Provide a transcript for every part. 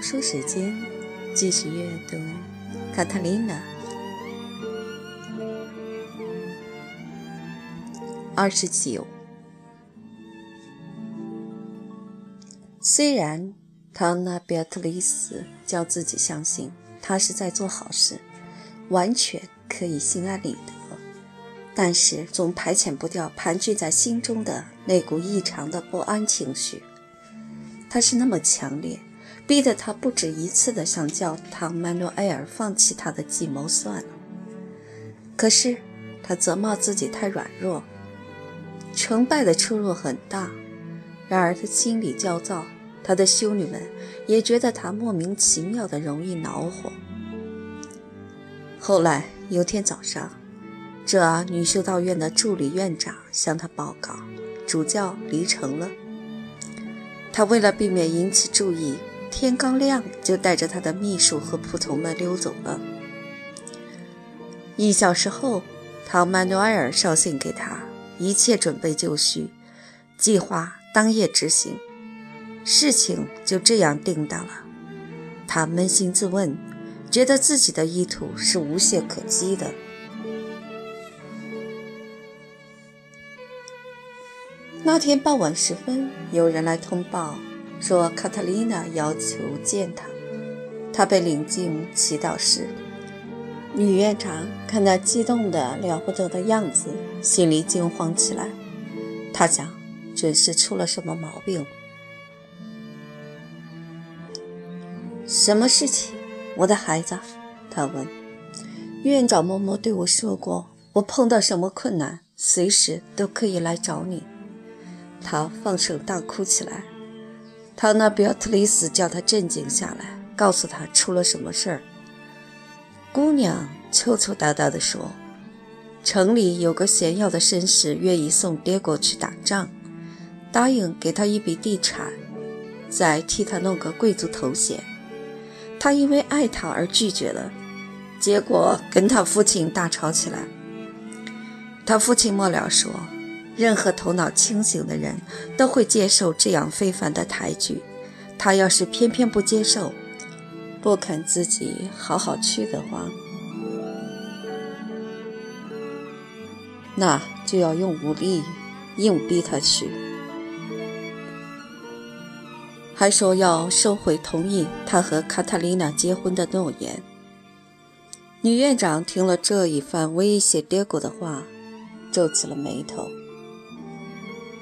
读书时间，继续阅读《卡塔琳娜》二十九。虽然唐娜·贝特丽斯叫自己相信她是在做好事，完全可以心安理得，但是总排遣不掉盘踞在心中的那股异常的不安情绪。它是那么强烈。逼得他不止一次地想叫唐曼诺埃尔放弃他的计谋算了。可是他责骂自己太软弱，成败的出入很大。然而他心里焦躁，他的修女们也觉得他莫名其妙的容易恼火。后来有天早上，这女修道院的助理院长向他报告，主教离城了。他为了避免引起注意。天刚亮，就带着他的秘书和仆从们溜走了。一小时后，唐曼努埃尔捎信给他，一切准备就绪，计划当夜执行。事情就这样定当了。他扪心自问，觉得自己的意图是无懈可击的。那天傍晚时分，有人来通报。说卡特琳娜要求见他，他被领进祈祷室。女院长看他激动的了不得的样子，心里惊慌起来。他想，准是出了什么毛病。什么事情，我的孩子？他问。院长嬷嬷对我说过，我碰到什么困难，随时都可以来找你。他放声大哭起来。唐纳·比特里斯叫他镇静下来，告诉他出了什么事儿。姑娘抽抽搭搭地说：“城里有个显要的绅士愿意送爹过去打仗，答应给他一笔地产，再替他弄个贵族头衔。他因为爱他而拒绝了，结果跟他父亲大吵起来。他父亲末了说。”任何头脑清醒的人都会接受这样非凡的抬举。他要是偏偏不接受，不肯自己好好去的话，那就要用武力硬逼他去。还说要收回同意他和卡塔琳娜结婚的诺言。女院长听了这一番威胁爹国的话，皱起了眉头。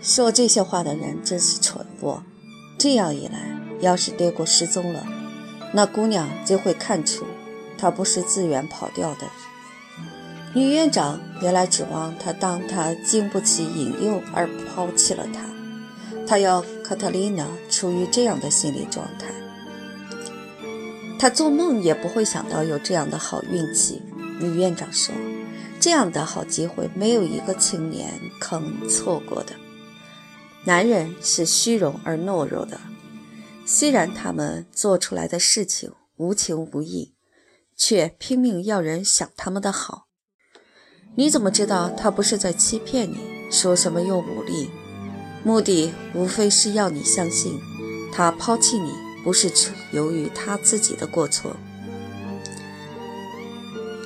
说这些话的人真是蠢货。这样一来，要是爹国失踪了，那姑娘就会看出他不是自愿跑掉的。女院长原来指望他当他经不起引诱而抛弃了他，她要卡特琳娜处于这样的心理状态。她做梦也不会想到有这样的好运气。女院长说：“这样的好机会，没有一个青年肯错过的。”男人是虚荣而懦弱的，虽然他们做出来的事情无情无义，却拼命要人想他们的好。你怎么知道他不是在欺骗你？说什么用武力，目的无非是要你相信他抛弃你不是由于他自己的过错。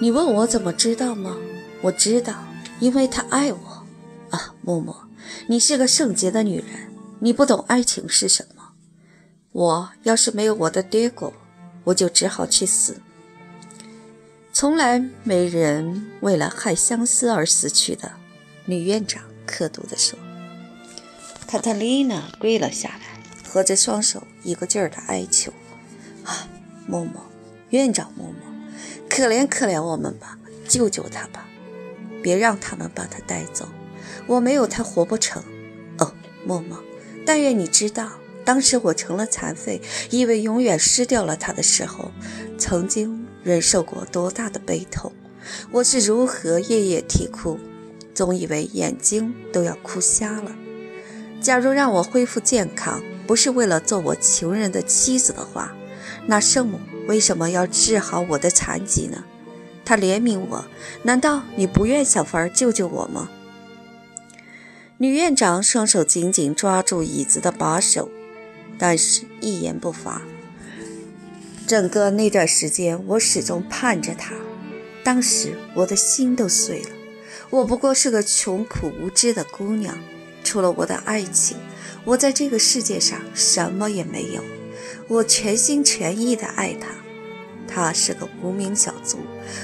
你问我怎么知道吗？我知道，因为他爱我啊，默默。你是个圣洁的女人，你不懂爱情是什么。我要是没有我的爹过，我就只好去死。从来没人为了害相思而死去的。女院长刻毒地说。卡特琳娜跪了下来，合着双手，一个劲儿地哀求：“啊，嬷嬷，院长嬷嬷，可怜可怜我们吧，救救他吧，别让他们把他带走。”我没有他活不成，哦，默默，但愿你知道，当时我成了残废，以为永远失掉了他的时候，曾经忍受过多大的悲痛，我是如何夜夜啼哭，总以为眼睛都要哭瞎了。假如让我恢复健康，不是为了做我情人的妻子的话，那圣母为什么要治好我的残疾呢？他怜悯我，难道你不愿想法救救我吗？女院长双手紧紧抓住椅子的把手，但是一言不发。整个那段时间，我始终盼着他。当时我的心都碎了。我不过是个穷苦无知的姑娘，除了我的爱情，我在这个世界上什么也没有。我全心全意地爱他。他是个无名小卒，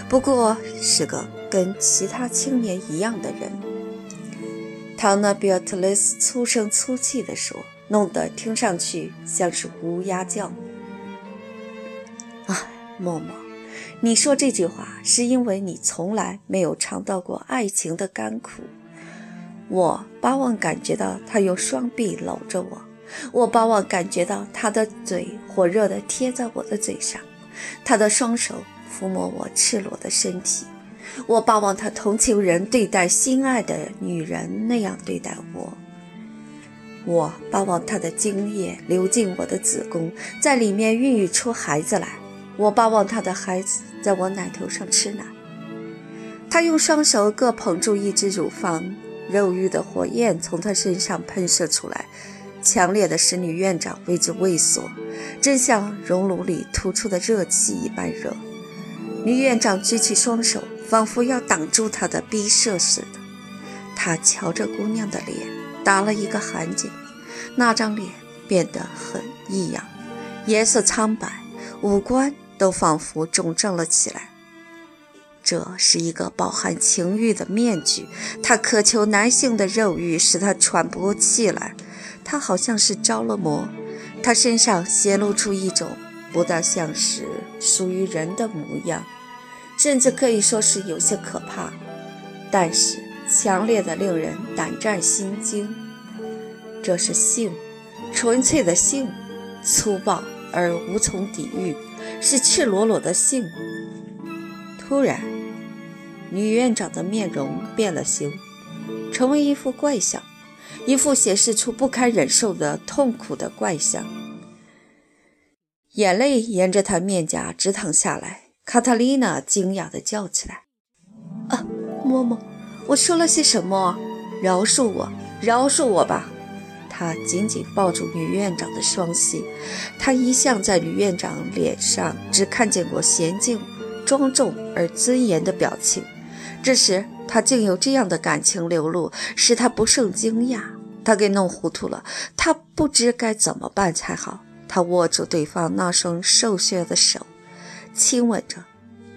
不过是个跟其他青年一样的人。唐纳·比尔特雷斯粗声粗气地说，弄得听上去像是乌鸦叫。啊，默默，你说这句话是因为你从来没有尝到过爱情的甘苦。我巴望感觉到他用双臂搂着我，我巴望感觉到他的嘴火热地贴在我的嘴上，他的双手抚摸我赤裸的身体。我巴望他同情人对待心爱的女人那样对待我。我巴望他的精液流进我的子宫，在里面孕育出孩子来。我巴望他的孩子在我奶头上吃奶。他用双手各捧住一只乳房，肉欲的火焰从他身上喷射出来，强烈的使女院长为之畏缩，真像熔炉里吐出的热气一般热。女院长举起双手，仿佛要挡住他的逼射似的。他瞧着姑娘的脸，打了一个寒噤，那张脸变得很异样，颜色苍白，五官。都仿佛肿胀了起来。这是一个饱含情欲的面具，他渴求男性的肉欲，使他喘不过气来。他好像是着了魔，他身上显露出一种不大像是属于人的模样，甚至可以说是有些可怕，但是强烈的令人胆战心惊。这是性，纯粹的性，粗暴而无从抵御。是赤裸裸的性。突然，女院长的面容变了形，成为一副怪相，一副显示出不堪忍受的痛苦的怪相。眼泪沿着她面颊直淌下来。卡塔丽娜惊讶地叫起来：“啊，嬷嬷，我说了些什么？饶恕我，饶恕我吧！”他紧紧抱住女院长的双膝，他一向在女院长脸上只看见过娴静、庄重而尊严的表情，这时他竟有这样的感情流露，使他不胜惊讶。他给弄糊涂了，他不知该怎么办才好。他握住对方那双瘦削的手，亲吻着：“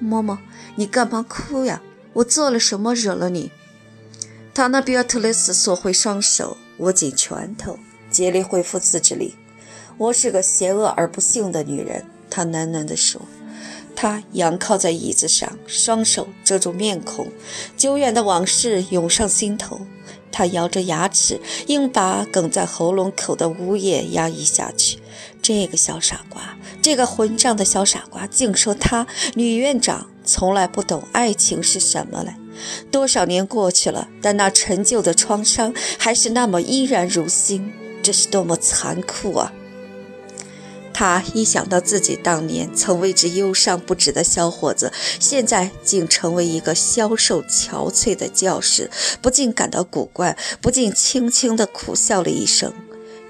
嬷嬷，你干嘛哭呀？我做了什么惹了你？”塔纳比尔特雷斯缩回双手。握紧拳头，竭力恢复自制力。我是个邪恶而不幸的女人，他喃喃地说。他仰靠在椅子上，双手遮住面孔，久远的往事涌上心头。他咬着牙齿，硬把哽在喉咙口的呜咽压抑下去。这个小傻瓜，这个混账的小傻瓜，竟说他女院长从来不懂爱情是什么嘞！多少年过去了，但那陈旧的创伤还是那么依然如新，这是多么残酷啊！他一想到自己当年曾为之忧伤不止的小伙子，现在竟成为一个消瘦憔悴的教师，不禁感到古怪，不禁轻轻地苦笑了一声。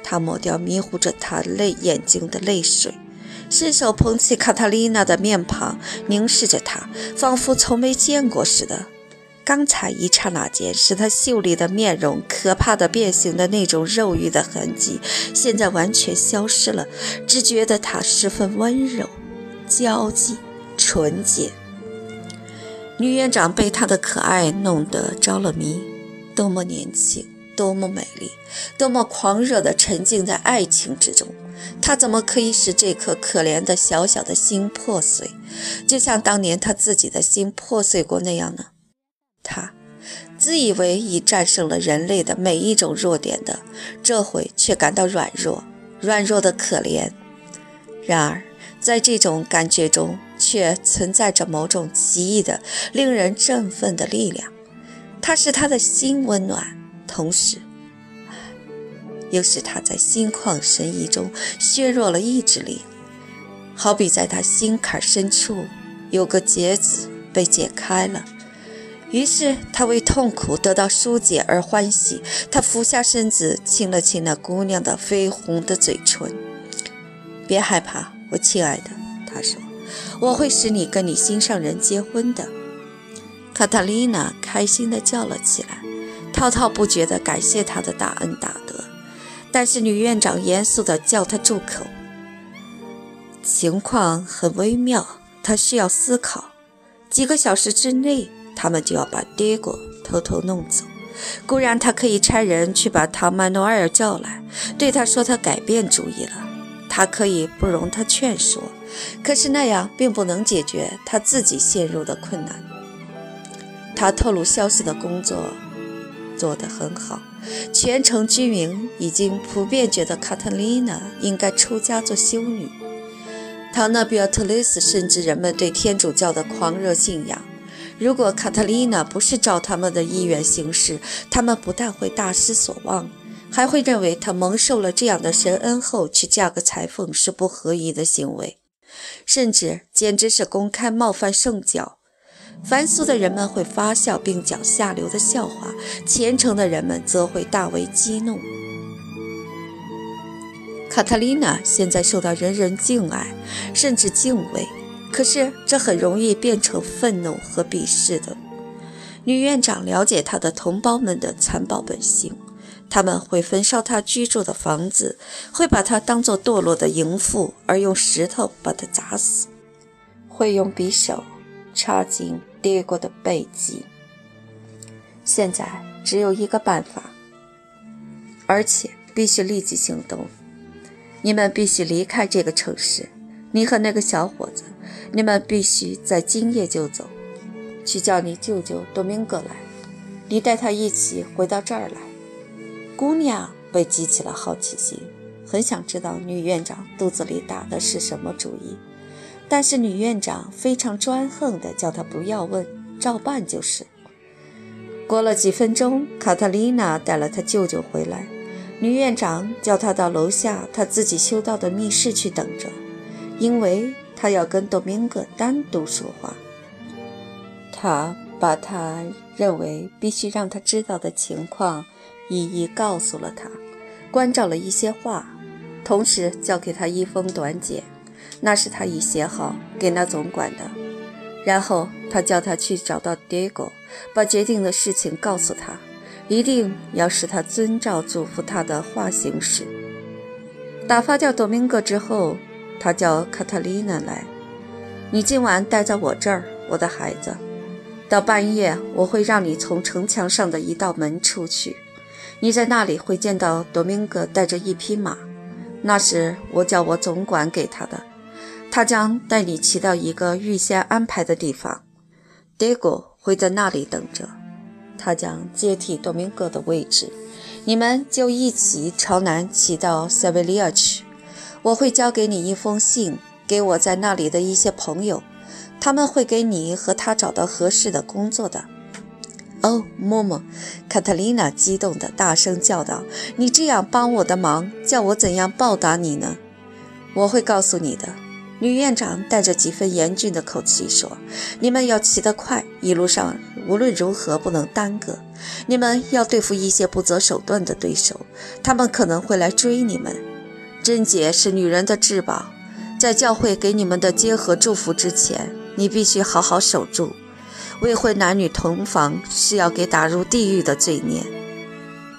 他抹掉迷糊着他泪眼睛的泪水，伸手捧起卡塔丽娜的面庞，凝视着她，仿佛从没见过似的。刚才一刹那间，使他秀丽的面容可怕的变形的那种肉欲的痕迹，现在完全消失了，只觉得他十分温柔、娇气、纯洁。女院长被他的可爱弄得着了迷，多么年轻，多么美丽，多么狂热地沉浸在爱情之中。他怎么可以使这颗可怜的小小的心破碎，就像当年他自己的心破碎过那样呢？他自以为已战胜了人类的每一种弱点的，这回却感到软弱，软弱的可怜。然而，在这种感觉中，却存在着某种奇异的、令人振奋的力量。它使他的心温暖，同时，又使他在心旷神怡中削弱了意志力。好比在他心坎深处有个结子被解开了。于是他为痛苦得到疏解而欢喜，他俯下身子亲了亲那姑娘的绯红的嘴唇。别害怕，我亲爱的，他说：“我会使你跟你心上人结婚的。”卡塔丽娜开心地叫了起来，滔滔不绝地感谢他的大恩大德。但是女院长严肃地叫他住口。情况很微妙，他需要思考。几个小时之内，他们就要把爹果偷偷弄走。固然他可以差人去把唐曼诺尔叫来，对他说他改变主意了。他可以不容他劝说，可是那样并不能解决他自己陷入的困难。他透露消息的工作做得很好，全城居民已经普遍觉得卡特琳娜应该出家做修女。唐纳比奥特雷斯甚至人们对天主教的狂热信仰。如果卡特琳娜不是照他们的意愿行事，他们不但会大失所望，还会认为她蒙受了这样的神恩后去嫁个裁缝是不合宜的行为，甚至简直是公开冒犯圣教。凡俗的人们会发笑并讲下流的笑话，虔诚的人们则会大为激怒。卡特琳娜现在受到人人敬爱，甚至敬畏。可是这很容易变成愤怒和鄙视的。女院长了解她的同胞们的残暴本性，他们会焚烧她居住的房子，会把她当作堕落的淫妇而用石头把她砸死，会用匕首插进爹过的背脊。现在只有一个办法，而且必须立即行动。你们必须离开这个城市，你和那个小伙子。你们必须在今夜就走，去叫你舅舅多明戈来。你带他一起回到这儿来。姑娘被激起了好奇心，很想知道女院长肚子里打的是什么主意。但是女院长非常专横地叫她不要问，照办就是。过了几分钟，卡特琳娜带了她舅舅回来。女院长叫她到楼下她自己修道的密室去等着，因为。他要跟多明戈单独说话。他把他认为必须让他知道的情况一一告诉了他，关照了一些话，同时交给他一封短简，那是他已写好给那总管的。然后他叫他去找到 Diego，把决定的事情告诉他，一定要使他遵照嘱咐他的话行事。打发掉多明戈之后。他叫卡塔琳娜来，你今晚待在我这儿，我的孩子。到半夜，我会让你从城墙上的一道门出去，你在那里会见到多明戈带着一匹马，那是我叫我总管给他的，他将带你骑到一个预先安排的地方，Diego 会在那里等着，他将接替多明戈的位置，你们就一起朝南骑到塞维利亚去。我会交给你一封信，给我在那里的一些朋友，他们会给你和他找到合适的工作的。哦，默默，卡特琳娜激动地大声叫道：“你这样帮我的忙，叫我怎样报答你呢？”我会告诉你的。”女院长带着几分严峻的口气说：“你们要骑得快，一路上无论如何不能耽搁。你们要对付一些不择手段的对手，他们可能会来追你们。”贞洁是女人的至宝，在教会给你们的结合祝福之前，你必须好好守住。未婚男女同房是要给打入地狱的罪孽。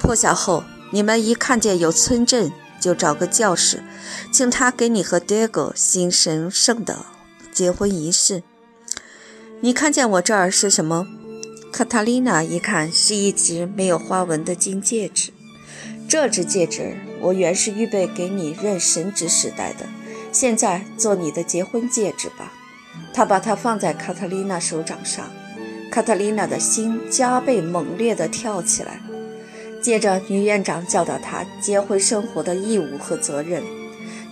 破晓后，你们一看见有村镇，就找个教士，请他给你和 Diego 行神圣的结婚仪式。你看见我这儿是什么？卡塔琳娜一看是一只没有花纹的金戒指。这只戒指，我原是预备给你任神职时代的，现在做你的结婚戒指吧。他把它放在卡特琳娜手掌上，卡特琳娜的心加倍猛烈地跳起来。接着，女院长教导她结婚生活的义务和责任。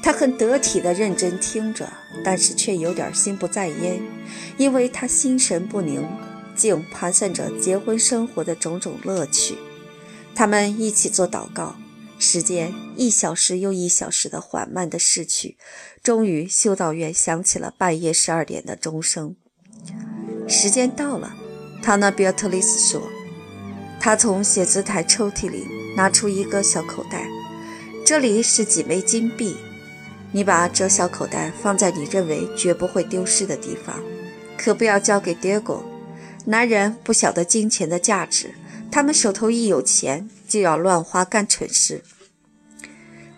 她很得体地认真听着，但是却有点心不在焉，因为她心神不宁，竟盘算着结婚生活的种种乐趣。他们一起做祷告，时间一小时又一小时的缓慢的逝去，终于修道院响起了半夜十二点的钟声。时间到了，塔纳比尔特丽斯说：“他从写字台抽屉里拿出一个小口袋，这里是几枚金币。你把这小口袋放在你认为绝不会丢失的地方，可不要交给 Diego。男人不晓得金钱的价值，他们手头一有钱就要乱花干蠢事。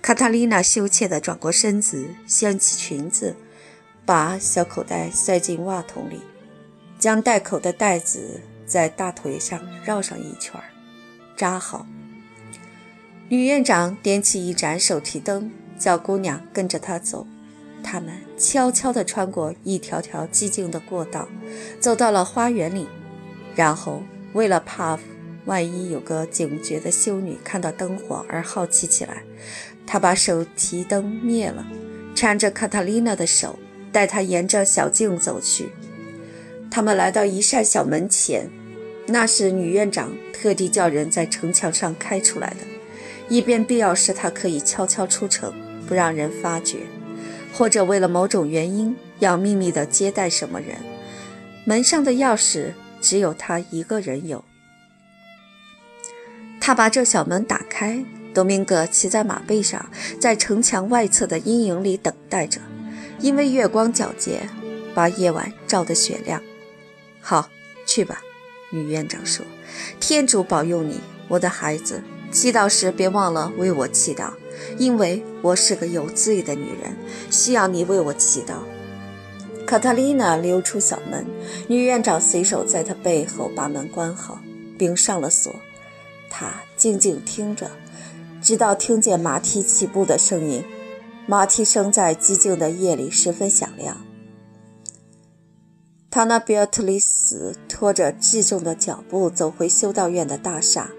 卡塔丽娜羞怯地转过身子，掀起裙子，把小口袋塞进袜筒里，将带口的带子在大腿上绕上一圈，扎好。女院长点起一盏手提灯。叫姑娘跟着她走，他们悄悄地穿过一条条寂静的过道，走到了花园里。然后，为了怕万一有个警觉的修女看到灯火而好奇起来，他把手提灯灭了，搀着卡塔丽娜的手，带她沿着小径走去。他们来到一扇小门前，那是女院长特地叫人在城墙上开出来的，以便必要时她可以悄悄出城。不让人发觉，或者为了某种原因要秘密地接待什么人，门上的钥匙只有他一个人有。他把这小门打开，多明戈骑在马背上，在城墙外侧的阴影里等待着，因为月光皎洁，把夜晚照得雪亮。好，去吧，女院长说：“天主保佑你，我的孩子。祈祷时别忘了为我祈祷。”因为我是个有罪的女人，需要你为我祈祷。卡塔丽娜溜出小门，女院长随手在她背后把门关好，并上了锁。他静静听着，直到听见马蹄起步的声音。马蹄声在寂静的夜里十分响亮。塔纳比尔特里斯拖着质重的脚步走回修道院的大厦，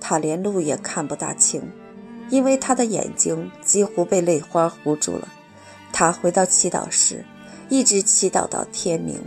他连路也看不大清。因为他的眼睛几乎被泪花糊住了，他回到祈祷室，一直祈祷到天明。